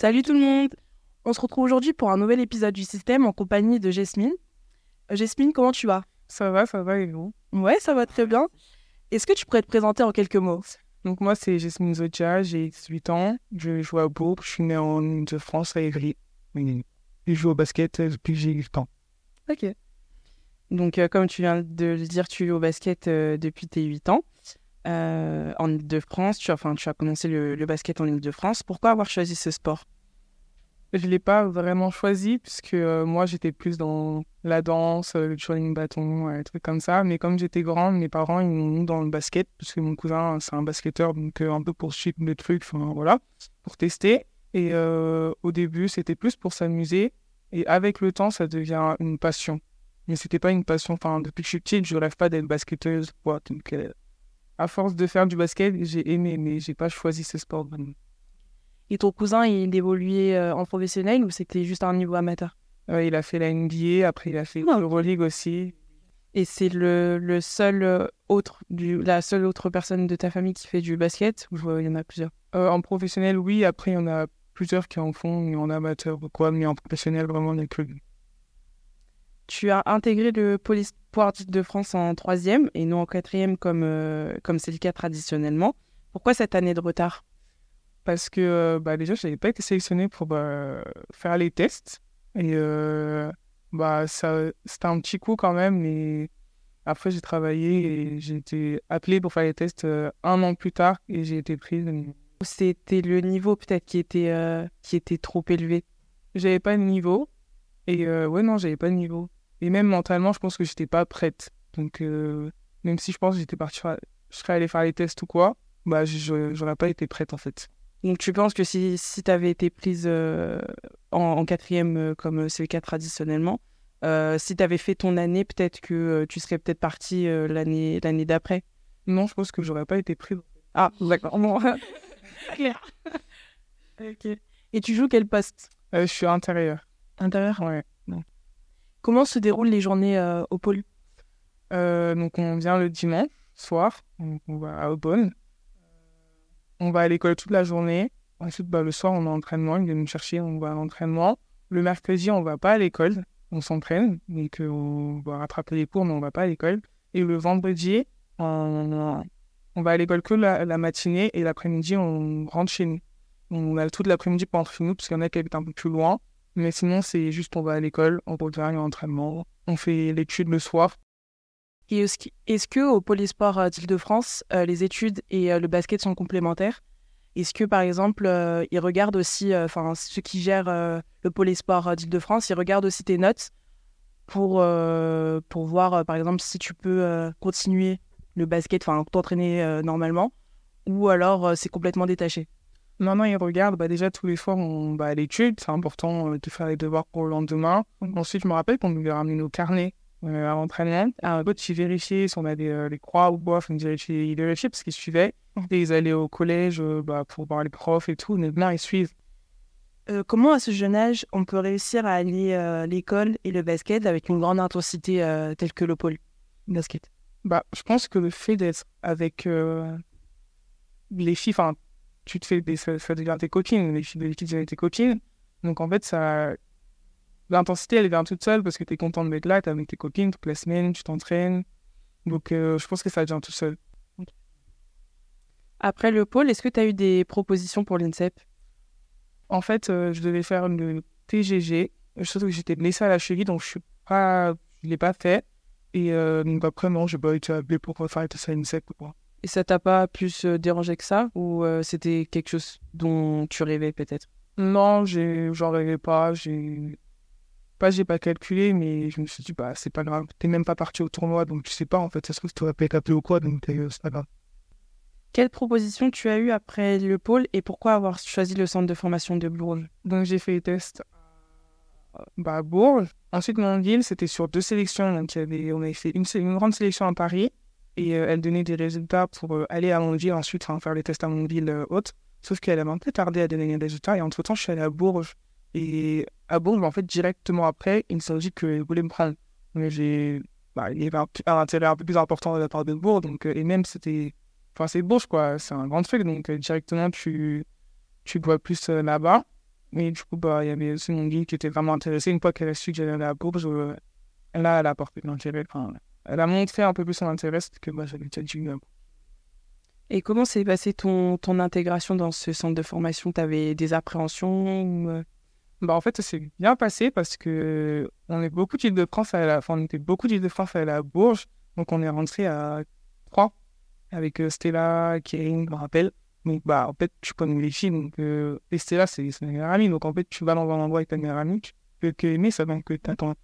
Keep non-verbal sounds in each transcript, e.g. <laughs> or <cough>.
Salut tout le monde On se retrouve aujourd'hui pour un nouvel épisode du système en compagnie de Jasmine. Euh, Jasmine, comment tu vas? Ça va, ça va et vous? Ouais, ça va très bien. Est-ce que tu pourrais te présenter en quelques mots? Donc moi c'est Jasmine Zotia, j'ai 18 ans, je joue à Bourg, je suis né en Ile-de-France à Évry. Je joue au basket depuis que j'ai 8 ans. Ok. Donc euh, comme tu viens de le dire, tu joues au basket euh, depuis tes 8 ans. Euh, en Ile-de-France, tu, as- commencé le, basket en Ile-de-France. Pourquoi avoir choisi ce sport? Je l'ai pas vraiment choisi puisque euh, moi j'étais plus dans la danse, euh, le curling bâton, euh, des trucs comme ça. Mais comme j'étais grande, mes parents ils m'ont mis dans le basket parce que mon cousin c'est un basketteur, donc un peu pour suivre le truc, voilà, pour tester. Et au début c'était plus pour s'amuser et avec le temps ça devient une passion. Mais c'était pas une passion, enfin depuis que je suis petite je rêve pas d'être basketteuse. Quoi, donc, à force de faire du basket j'ai aimé, mais j'ai pas choisi ce sport. Et ton cousin, il évoluait euh, en professionnel ou c'était juste un niveau amateur? Euh, il a fait la NBA, après il a fait Ah. l'Euroleague aussi. Et c'est le, le seul euh, autre, du, la seule autre personne de ta famille qui fait du basket ou il y en a plusieurs? Euh, en professionnel, oui, après il y en a plusieurs qui en font, mais en amateur ou quoi, mais en professionnel, vraiment, il n'y a que. Tu as intégré le Polysport de France en troisième et non en quatrième comme euh, comme c'est le cas traditionnellement. Pourquoi cette année de retard? Parce que euh, bah, déjà, je n'avais pas été sélectionné pour bah, faire les tests. Et euh, bah, ça, c'était un petit coup quand même, mais après j'ai travaillé et j'ai été appelé pour faire les tests un an plus tard et j'ai été prise. C'était le niveau peut-être qui était qui était trop élevé? J'avais pas de niveau. Et ouais, non, j'avais pas de niveau. Et même mentalement, je pense que j'étais pas prête. Donc, euh, même si je pense que j'étais partie, faire- je serais allée faire les tests ou quoi, bah, je- j'aurais pas été prête en fait. Donc tu penses que si si tu avais été prise euh, en, en quatrième euh, comme c'est le cas traditionnellement, euh, si tu avais fait ton année, peut-être que euh, tu serais peut-être partie euh, l'année l'année d'après. Non, je pense que j'aurais pas été prise. Ah d'accord. Bon. <laughs> Clair. Ok. Et tu joues quel poste? Euh, je suis intérieur. Intérieur? Ouais. Comment se déroulent les journées euh, au pôle? Euh, donc, on vient le dimanche soir, on va à Aubonne. On va à l'école toute la journée. Ensuite, bah, le soir, on a entraînement. Ils viennent nous chercher, on va à l'entraînement. Le mercredi, on va pas à l'école. On s'entraîne. Donc, euh, on va rattraper les cours, mais on va pas à l'école. Et le vendredi, on, on va à l'école que la, la matinée. Et l'après-midi, on rentre chez nous. On a toute l'après-midi pour rentrer chez nous, parce qu'il y en a qui habitent un peu plus loin. Mais sinon, c'est juste on va à l'école, on revient à l'entraînement. On fait l'étude le soir. Est-ce qu'- est-ce que au Polysport euh, d'Île-de-France, euh, les études et euh, le basket sont complémentaires? Est-ce que par exemple, ils regardent aussi, enfin ceux qui gèrent le Polysport d'Île-de-France, ils regardent aussi tes notes pour pour voir par exemple si tu peux continuer le basket, enfin t'entraîner normalement, ou alors c'est complètement détaché? Non, non, ils regardent. Bah, déjà, tous les soirs, on va à l'étude. C'est important euh, de faire les devoirs pour le lendemain. Ensuite, je me rappelle qu'on nous a ramené nos carnets euh, à l'entraînement. Un autre, ils vérifiaient si on avait euh, les croix ou vérifiaient, ils vérifiaient parce qu'ils suivaient. Et ils allaient au collège euh, bah, pour voir les profs et tout. Mais ils suivent. Euh, comment à ce jeune âge on peut réussir à allier euh, l'école et le basket avec une grande intensité telle que le pôle basket? Bah, je pense que le fait d'être avec les filles, enfin, tu te fais des, ça, ça devient tes copines, les filles de l'équipe deviennent tes copines. Donc en fait, ça, l'intensité, elle vient toute seule parce que tu es content de mettre là, tu avec tes copines toute la semaine, tu t'entraînes. Donc euh, je pense que ça vient tout seul. Après le pôle, est-ce que tu as eu des propositions pour l'INSEP? En fait, euh, je devais faire le TGG, surtout que j'étais blessée à la cheville, donc je suis pas, je l'ai pas fait. Et euh, donc après, non, j'ai pas été appelé pour faire le INSEP ou quoi. Et ça t'a pas plus euh, dérangé que ça Ou euh, c'était quelque chose dont tu rêvais peut-être? Non, j'en rêvais pas. J'ai pas, j'ai pas calculé, mais je me suis dit, bah, c'est pas grave. T'es même pas parti au tournoi, donc tu sais pas, en fait, ça se trouve, tu aurais pas été appelé ou quoi, donc euh, c'est pas grave. Quelle proposition tu as eue après le pôle et pourquoi avoir choisi le centre de formation de Bourges? Donc j'ai fait les tests à bah, Bourges. Ensuite, mon ville, c'était sur deux sélections. Donc, il y avait, on avait fait une grande sélection à Paris et euh, elle donnait des résultats pour euh, aller à Montville, ensuite faire les tests à Montville euh, haute. Sauf qu'elle avait un peu tardé à donner les résultats et entre-temps, je suis allé à Bourges. Et à Bourges, en fait, directement après, il s'est dit qu'ils voulaient me prendre. Mais j'ai... Bah, il y avait un, intérêt un peu plus important de la part de Bourges. Donc, euh, et même, c'était... Enfin, c'est Bourges, quoi. C'est un grand truc. Donc, euh, directement, tu, tu vois plus euh, là-bas. Mais du coup, bah, il y avait aussi mon guide qui était vraiment intéressé. Une fois qu'elle a su que j'allais à euh, là, elle a apporté l'intérêt. Enfin, elle a montré un peu plus son intérêt que moi, j'avais déjà dit. Et comment s'est passée ton, ton intégration dans ce centre de formation? Tu avais des appréhensions euh? bah, En fait, ça s'est bien passé parce que on est beaucoup d'île de France à la... enfin, on était beaucoup d'île de France à la Bourge. Donc, on est rentré à trois avec euh, Stella, Kering, je me rappelle. Donc, bah, en fait, tu connais les filles. Donc, euh, et Stella, c'est ma meilleure amie. Donc, en fait, tu vas dans un endroit avec ta meilleure amie, tu peux que aimer ça. Donc, t'attends.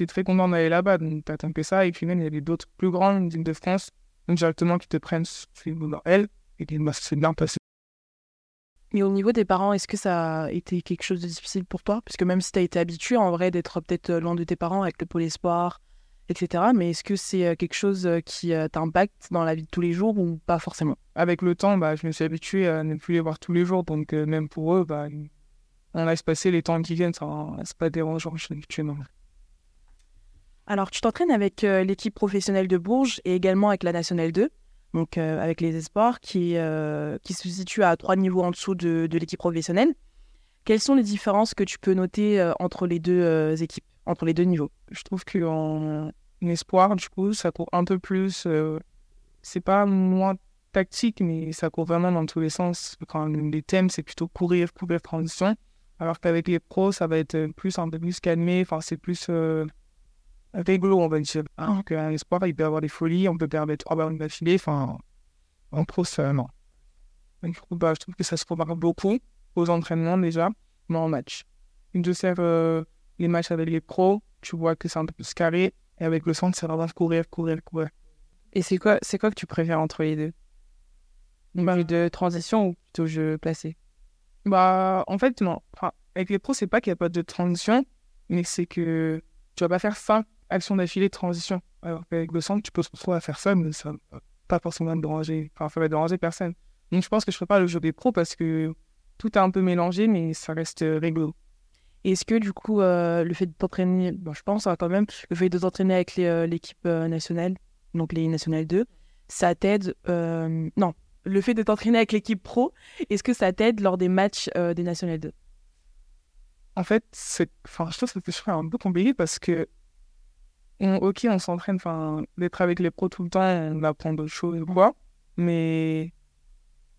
T'es très content d'aller là-bas. Donc, t'attends que ça. Et puis, même, il y avait d'autres plus grandes îles de France directement qui te prennent dans elle. Et bah, c'est bien passé. Mais au niveau des parents, est-ce que ça a été quelque chose de difficile pour toi? Parce que même si tu as été habitué en vrai d'être peut-être loin de tes parents avec le pôle espoir, etc. Mais est-ce que c'est euh, quelque chose euh, qui euh, t'impacte dans la vie de tous les jours ou pas forcément? Avec le temps, bah, je me suis habitué à ne plus les voir tous les jours. Donc même pour eux, bah, on laisse passer les temps qui viennent. Ça c'est pas dérangeant, je suis. Alors tu t'entraînes avec l'équipe professionnelle de Bourges et également avec la Nationale 2. Donc avec les espoirs qui, qui se situent à trois niveaux en dessous de, l'équipe professionnelle. Quelles sont les différences que tu peux noter entre les deux équipes, entre les deux niveaux? Je trouve qu'en espoir, du coup, ça court un peu plus. Euh, c'est pas moins tactique, mais ça court vraiment dans tous les sens. Quand les thèmes, c'est plutôt courir, courir, transition. Alors qu'avec les pros, ça va être plus un peu plus calmé. Enfin, c'est plus réglo, on va dire. Alors qu'un espoir, il peut avoir des folies, on peut perdre trois ballons d'affilée. Enfin, en pro, ça, non. coup, bah, je trouve que ça se remarque beaucoup aux entraînements déjà, mais en match. Une de ces, euh, les matchs avec les pros, tu vois que c'est un peu plus carré. Et avec le centre, c'est vraiment courir, courir, courir. Et c'est quoi, c'est quoi que tu préfères entre les deux? Bah, de transition ou plutôt jeu placé? Bah, en fait, non. Enfin, avec les pros, c'est pas qu'il n'y a pas de transition, mais c'est que tu vas pas faire cinq actions d'affilée de transition. Alors qu'avec le centre, tu peux se retrouver à faire ça, mais ça va pas forcément te déranger. Enfin, ça va déranger personne. Donc, je pense que je ferai pas le jeu des pros parce que tout est un peu mélangé, mais ça reste rigolo. Est-ce que du coup, euh, le fait de t'entraîner, bon, je pense hein, quand même, le fait de t'entraîner avec euh, l'équipe euh, nationale, donc les nationales 2, ça t'aide. non, le fait de t'entraîner avec l'équipe pro, est-ce que ça t'aide lors des matchs des nationales 2 En fait, enfin, je trouve que c'est un peu compliqué parce que, ok, on s'entraîne, enfin, d'être avec les pros tout le temps, on apprend d'autres choses, quoi, mais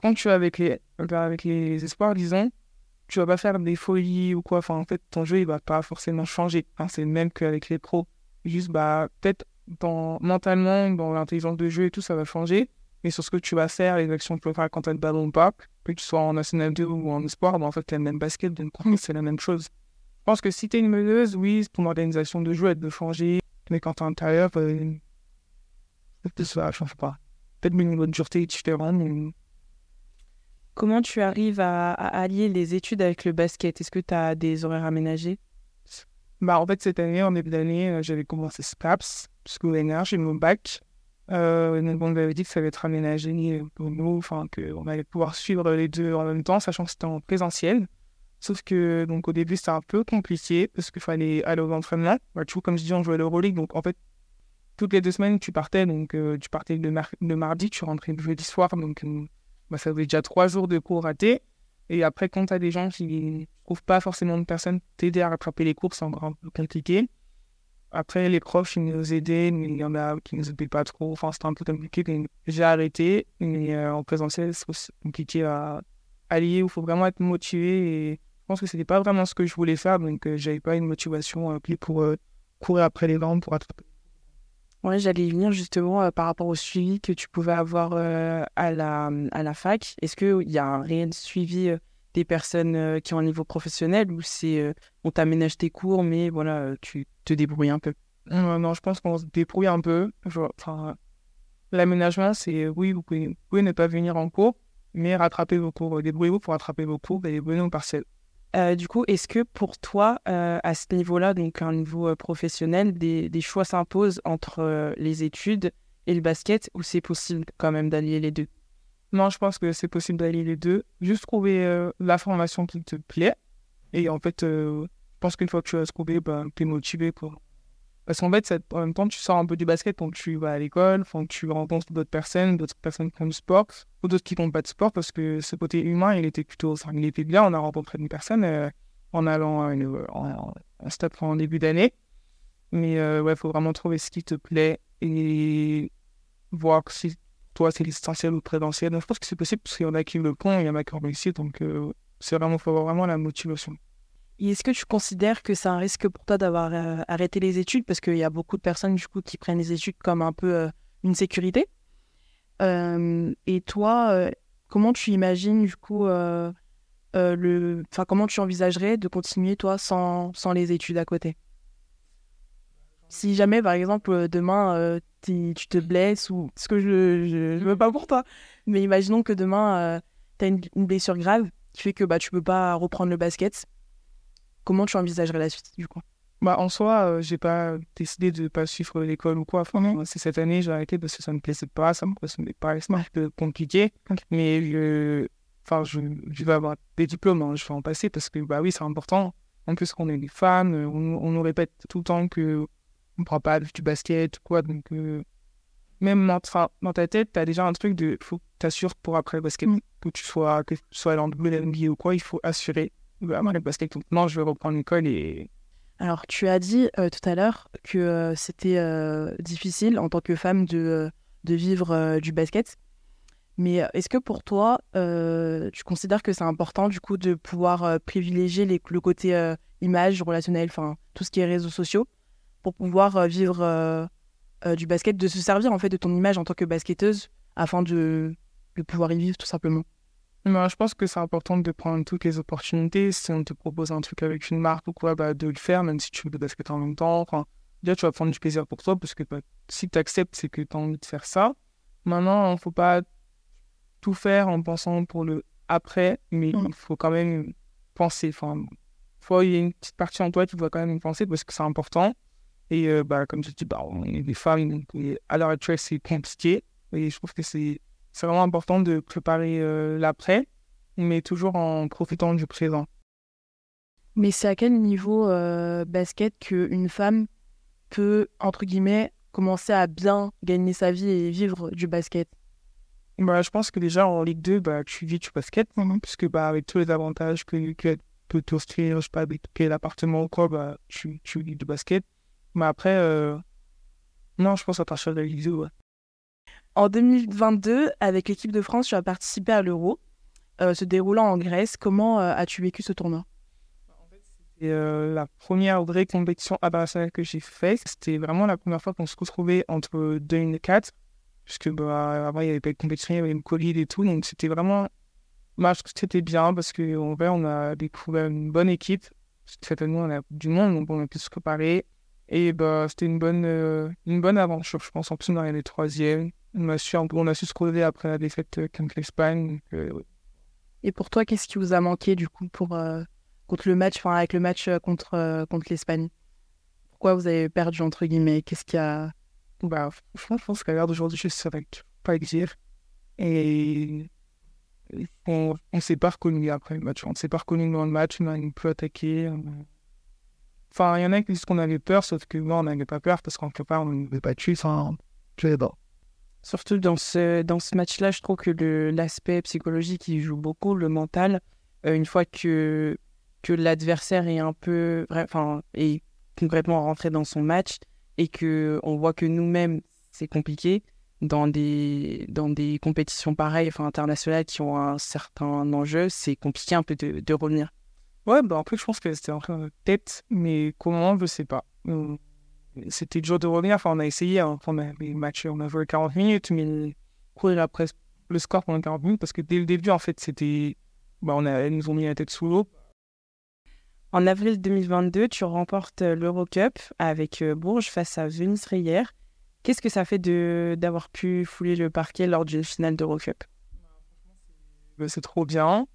quand tu es avec les, avec les espoirs, disons, tu vas pas faire des folies ou quoi. Enfin, en fait, ton jeu, il va pas forcément changer. c'est le même qu'avec les pros. Juste, bah, peut-être dans, mentalement, dans l'intelligence de jeu et tout, ça va changer. Mais sur ce que tu vas faire, les actions que tu vas faire quand tu as le ballon ou pas, que tu sois en National 2 ou en espoir, bah, en fait, le même basket, <laughs> c'est la même chose. Je pense que si tu es une meneuse, oui, ton organisation de jeu, elle peut changer. Mais quand tu es intérieur, euh, ça ne change pas. Peut-être une dureté est différent, mais Comment tu arrives à, allier les études avec le basket? Est-ce que tu as des horaires aménagés? Bah, En fait, cette année, en début d'année, euh, j'avais commencé SPAPS, School j'ai mon bac. Euh, on m'avait dit que ça allait être aménagé pour nous, enfin, qu'on allait pouvoir suivre les deux en même temps, sachant que c'était en présentiel. Sauf que, donc, au début, c'était un peu compliqué parce qu'il fallait aller aux entraînements. Bah, tu vois, comme je dis, on jouait l'Euroleague, donc en fait, toutes les deux semaines, tu partais. Donc, euh, tu partais le, mardi, tu rentrais le jeudi soir. Donc, euh, bah, ça fait déjà trois jours de cours ratés. Et après, quand tu as des gens qui ne trouvent pas forcément de personnes t'aider à rattraper les cours, c'est encore un peu compliqué. Après, les profs, ils nous aidaient, mais il y en a qui ne nous aidaient pas trop. Enfin, c'était un peu compliqué. J'ai arrêté. Mais euh, en présentiel, c'est compliqué à allier. Il faut vraiment être motivé. Pense que ce n'était pas vraiment ce que je voulais faire. Donc, euh, j'avais pas une motivation euh, pour courir après les gens, pour attraper Ouais, j'allais venir justement euh, par rapport au suivi que tu pouvais avoir euh, à, la, à la fac. Est-ce qu'il y a un réel suivi euh, des personnes qui ont un niveau professionnel ou c'est on t'aménage tes cours, mais voilà, tu te débrouilles un peu? Non, je pense qu'on se débrouille un peu. Enfin, L'aménagement, c'est oui, vous pouvez, vous pouvez, ne pas venir en cours, mais rattraper vos cours. Débrouillez-vous pour rattraper vos cours et venez au partiel. Euh, du coup, est-ce que pour toi, euh, à ce niveau-là, donc un niveau euh, professionnel, des, choix s'imposent entre les études et le basket ou c'est possible quand même d'allier les deux? Non, je pense que c'est possible d'allier les deux. Juste trouver la formation qui te plaît. Et en fait, je pense qu'une fois que tu as trouvé, ben, tu es motivé Parce qu'en fait, en même temps, tu sors un peu du basket quand tu vas à l'école, quand tu rencontres d'autres personnes, d'autres personnes qui font du sport, ou d'autres qui font pas de sport, parce que ce côté humain, il était plutôt, enfin, il était bien. On a rencontré une personne euh, en allant à une, en, stade en début d'année. Mais euh, ouais, il faut vraiment trouver ce qui te plaît et voir si toi, c'est l'essentiel ou présentiel. Je pense que c'est possible parce qu'il y en a qui le font, il y en a qui ont réussi. Donc, euh, c'est vraiment, faut avoir vraiment la motivation. Est-ce que tu considères que c'est un risque pour toi d'avoir euh, arrêté les études? Parce qu'il y a beaucoup de personnes, du coup, qui prennent les études comme un peu euh, une sécurité. et toi, comment tu imagines, du coup, le... enfin, comment tu envisagerais de continuer, toi, sans, sans les études à côté? Si jamais, par exemple, demain, tu te blesses ou ce que je, je, veux pas pour toi, mais imaginons que demain, tu as une, blessure grave qui fait que bah, tu peux pas reprendre le basket. Comment tu envisagerais la suite du coup? Bah, En soi, je j'ai pas décidé de pas suivre l'école ou quoi. Enfin, C'est cette année, j'ai arrêté parce que ça me plaisait pas, ça me pas un peu compliqué. Mais je, enfin, je, je, vais avoir des diplômes, hein, je vais en passer parce que bah oui, c'est important. En plus, qu'on est des femmes, on, on nous répète tout le temps que on prend pas du basket ou quoi. Donc, euh, même dans, dans, ta tête, tu as déjà un truc de faut que t'assures pour après le basket, mm. que tu sois, que tu sois dans le ou quoi, il faut assurer le basket. Non, je vais reprendre l'école et. Alors, tu as dit euh, tout à l'heure que euh, c'était difficile en tant que femme de, de vivre du basket. Mais est-ce que pour toi, tu considères que c'est important du coup de pouvoir privilégier les, le côté image, relationnel, enfin tout ce qui est réseaux sociaux, pour pouvoir euh, vivre euh, euh, du basket, de se servir en fait de ton image en tant que basketteuse afin de, de pouvoir y vivre tout simplement? Mais je pense que c'est important de prendre toutes les opportunités. Si on te propose un truc avec une marque ou quoi, bah, de le faire, même si tu veux basket en même temps. Enfin, déjà, tu vas prendre du plaisir pour toi, parce que bah, si tu acceptes, c'est que tu as envie de faire ça. Maintenant, il ne faut pas tout faire en pensant pour le après, mais il faut quand même penser. Enfin, il y a une petite partie en toi qui doit quand même penser, parce que c'est important. Et euh, bah, comme je dis, bah, on est des femmes, à l'heure actuelle, c'est compliqué. Et je trouve que c'est vraiment important de préparer euh, l'après, mais toujours en profitant du présent. Mais c'est à quel niveau euh, basket qu'une femme peut, entre guillemets, commencer à bien gagner sa vie et vivre du basket? Bah, Je pense que déjà en Ligue 2, bah, tu vis du basket, hein, puisque bah, avec tous les avantages que, tu peux t'offrir, je sais pas, avec quel appartement ou quoi, bah, tu, tu vis du basket. Mais après, euh, non, je pense à partir de la ouais. En 2022, avec l'équipe de France, tu as participé à l'Euro, euh, se déroulant en Grèce. Comment euh, as-tu vécu ce tournoi? C'était la première vraie compétition internationale que j'ai faite. C'était vraiment la première fois qu'on se retrouvait entre 2004, puisque bah, avant il n'y avait pas de compétition, il y avait une Covid et tout. Donc c'était vraiment. Moi, je que c'était bien parce qu'en vrai, on a découvert une bonne équipe. Cette année, on a du monde, donc on a pu se préparer. Et bah, c'était une bonne, euh, une bonne aventure, je pense. En plus, on a les troisième. On a su, on a su se relever après la défaite euh, contre l'Espagne. Euh, Et pour toi, qu'est-ce qui vous a manqué du coup pour, contre le match, enfin avec le match contre, contre l'Espagne? Pourquoi vous avez perdu entre guillemets? Qu'est-ce qui a bah, franchement, je pense qu'à l'heure d'aujourd'hui, je ne saurais pas dire. Et on ne s'est pas reconnu après le match. On ne s'est pas reconnu dans le match. On a peu attaqué. Enfin, il y en a qui disent qu'on avait peur, sauf que moi, on n'avait pas peur parce qu'en quelque part, on ne pas tuer sans tuer d'abord. Surtout dans ce, dans ce match-là, je trouve que l'aspect psychologique, il joue beaucoup, le mental. Euh, une fois que, que l'adversaire est un peu, enfin, est complètement rentré dans son match et que on voit que nous-mêmes, c'est compliqué dans des, dans des compétitions pareilles, enfin, internationales qui ont un certain enjeu, c'est compliqué un peu de, revenir. Ouais, bah après, je pense que c'était en tête, mais comment, je sais pas. Euh, c'était dur de revenir. Enfin, on a essayé, hein. on a matchs, on a joué 40 minutes, mais courir après le score pendant 40 minutes, parce que dès le début, en fait, c'était. Bah, on a, ils nous ont mis la tête sous l'eau. En avril 2022, tu remportes l'Eurocup avec euh, Bourges face à Venus Reyer. Qu'est-ce que ça fait d'avoir pu fouler le parquet lors d'une finale d'Eurocup? Bah, C'est trop bien.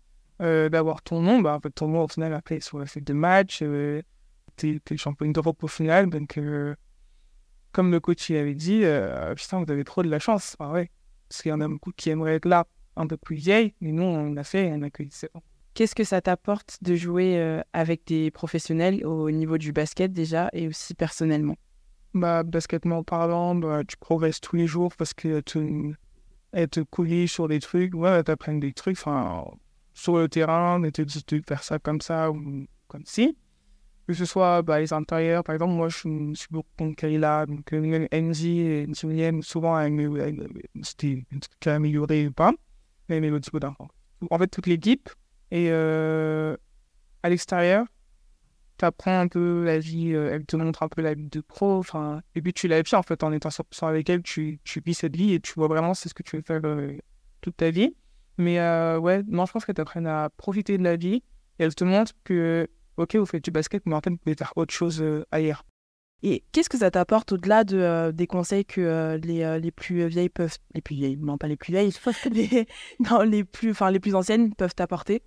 Euh, d'avoir ton nom, bah, en fait, ton nom au final après sur la fête de match, euh, t'es es champion d'Europe au final, donc euh, comme le coach il avait dit, euh, putain vous avez trop de la chance, ah ouais, parce qu'il y en a beaucoup qui aimeraient être là un peu plus vieille, mais nous on a fait, on a que 17 ans. Qu'est-ce que ça t'apporte de jouer avec des professionnels au niveau du basket déjà et aussi personnellement? Bah, basketement parlant, bah, tu progresses tous les jours parce que tu elle te sur des trucs, ouais, t'apprends des trucs, sur le terrain, mais te dis de faire ça comme ça ou comme ci. Que ce soit bah, les intérieurs, par exemple, moi je suis beaucoup contre Kayla, donc NJ et Julien, souvent c'était amélioré ou pas, mais mélodie d'enfant. En fait, toute l'équipe, et euh, à l'extérieur, tu apprends un peu la vie, euh, elle te montre un peu la vie de pro, et puis tu la vis en fait en étant 100% avec elle, tu, tu vis cette vie et tu vois vraiment c'est ce que tu veux faire euh, toute ta vie. Mais euh, ouais, non, je pense qu'elle t'apprend à profiter de la vie et elle te montre que, ok, vous faites du basket, mais en fait, vous pouvez faire autre chose ailleurs. Et qu'est-ce que ça t'apporte au-delà de, des conseils que les, les plus vieilles peuvent, les plus vieilles, non pas les plus vieilles, <laughs> les, non, les plus, enfin les plus anciennes peuvent t'apporter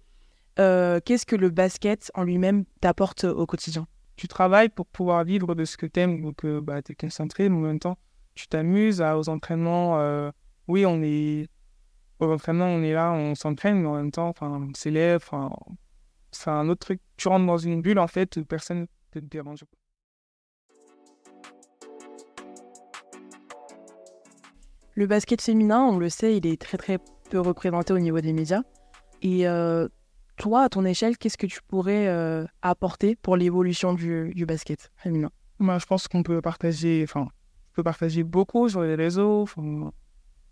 euh, qu'est-ce que le basket en lui-même t'apporte au quotidien? Tu travailles pour pouvoir vivre de ce que tu aimes, donc euh, bah, tu es concentré, mais en même temps, tu t'amuses aux entraînements. Euh, oui, on est aux entraînements, on est là, on s'entraîne, mais en même temps, on s'élève. C'est un autre truc. Tu rentres dans une bulle, en fait, personne ne te dérange. Le basket féminin, on le sait, il est très très peu représenté au niveau des médias. Et toi, à ton échelle, qu'est-ce que tu pourrais euh, apporter pour l'évolution du, basket féminin? Moi, Je pense qu'on peut partager, enfin, peut partager beaucoup sur les réseaux,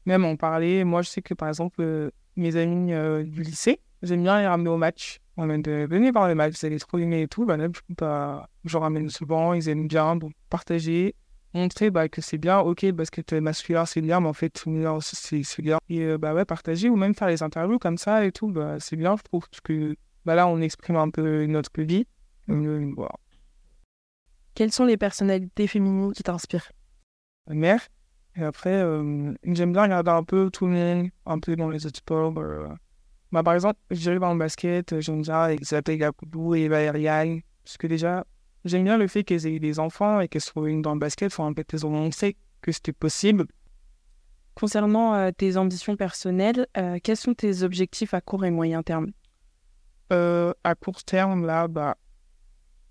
même en parler. Moi, je sais que par exemple, euh, mes amis euh, du lycée, j'aime bien les ramener au match. On de venir voir les matchs, c'est les trop et tout. Bah, bah, je ramène souvent, ils aiment bien, donc partager montrer bah, que c'est bien, ok, parce que es masculin, c'est bien, mais en fait, c'est bien. Et euh, bah ouais, partager ou même faire les interviews comme ça et tout, bah, c'est bien, je trouve, parce que bah, là, on exprime un peu notre vie. Euh, Quelles sont les personnalités féminines qui t'inspirent? Ma mère. Et après, euh, j'aime bien regarder un peu tout le monde, un peu dans les autres sports. Bah, par exemple, j'arrive dans le basket, j'aime bien Isabelle Gapoudou et Valériane, parce que déjà, J'aime bien le fait qu'elles aient des enfants et qu'elles soient dans le basket. Enfin, en fait, elles ont montré que c'était possible. Concernant euh, tes ambitions personnelles, euh, quels sont tes objectifs à court et moyen terme? Euh, À court terme, là, bah,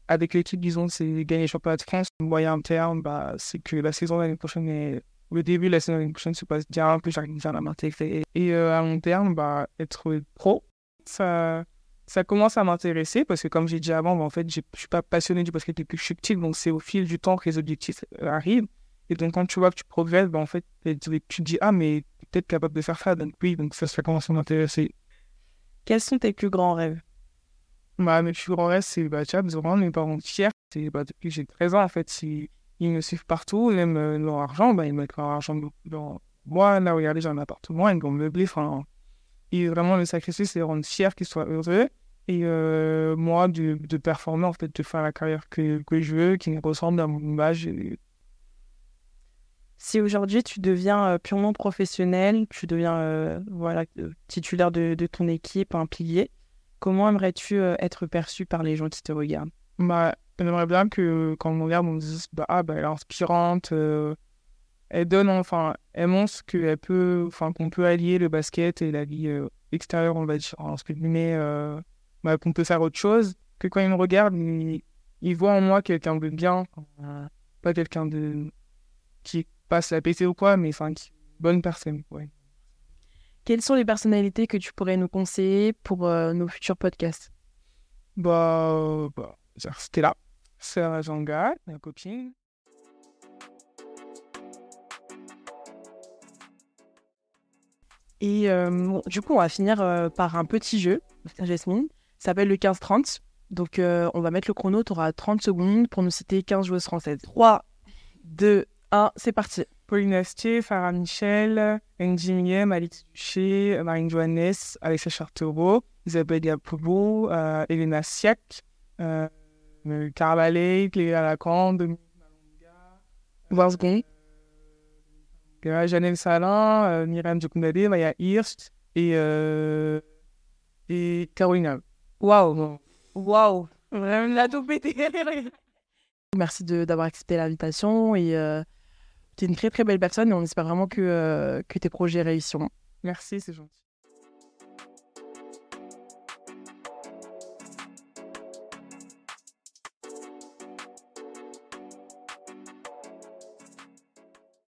avec l'équipe, disons, c'est gagner le championnat de France. Moyen terme, bah, c'est que la saison l'année prochaine est... Le début la saison prochaine se passe bien, que j'arrive à m'intégrer. Et à long terme, bah, être pro, ça ça commence à m'intéresser parce que, comme j'ai dit avant, en fait, je ne suis pas passionné du basket depuis que je suis petit, donc c'est au fil du temps que les objectifs euh, arrivent. Et donc, quand tu vois que tu progresses, ben, en fait, tu te dis, ah, mais peut-être capable de faire ça. Donc, oui, donc ça, ça commence à m'intéresser. Quels sont tes plus grands rêves? Bah, Mes plus grands rêves, c'est bah, de rendre mes parents fiers. C'est, bah, depuis que j'ai 13 ans, en fait, ils, me suivent partout, ils aiment euh, leur argent, bah, ils mettent leur argent dans moi. Là, regardez, j'ai un appartement, ils vont meubler. Enfin, et vraiment, le sacrifice, c'est de rendre fier qu'ils soient heureux. Et euh, moi, de, de, performer, en fait, de faire la carrière que, que je veux, qui me ressemble à mon image. Si aujourd'hui tu deviens euh, purement professionnel, tu deviens euh, voilà, titulaire de, de, ton équipe, un pilier, comment aimerais-tu être perçu par les gens qui te regardent? Bah, J'aimerais bien que quand on me regarde, on me dise bah, ah, bah, elle est inspirante, elle donne, enfin, elle montre qu'elle peut, enfin, qu'on peut allier le basket et la vie extérieure, on va dire, en ce que euh, bah, qu'on peut faire autre chose. Que quand ils me regardent, ils, ils voient en moi quelqu'un de bien, pas quelqu'un de qui passe la PC ou quoi, mais enfin, qui, bonne personne. Ouais. Quelles sont les personnalités que tu pourrais nous conseiller pour euh, nos futurs podcasts? Bah, bah c'était là. Sarah Janga, ma copine. Et euh, du coup, on va finir euh, par un petit jeu, Jasmine. Ça s'appelle le 15-30. Donc, euh, on va mettre le chrono. Tu auras 30 secondes pour nous citer 15 joueuses françaises. 3, 2, 1, c'est parti. Pauline Astier, Farah Michel, Angie Miem, Alix Duché, Marine Johannes, Alexia Chartereau, Isabelle Diapobo, Elena Siak, Carvalho, Cléa Lacan, Dominique Malonga. Janelle Salin, euh, Myriam Maya Hirst et, euh, et Carolina. Waouh! Waouh! Vraiment la tout pété! <laughs> Merci d'avoir accepté l'invitation et euh, tu es une très très belle personne et on espère vraiment que, que tes projets réussiront. Merci, c'est gentil.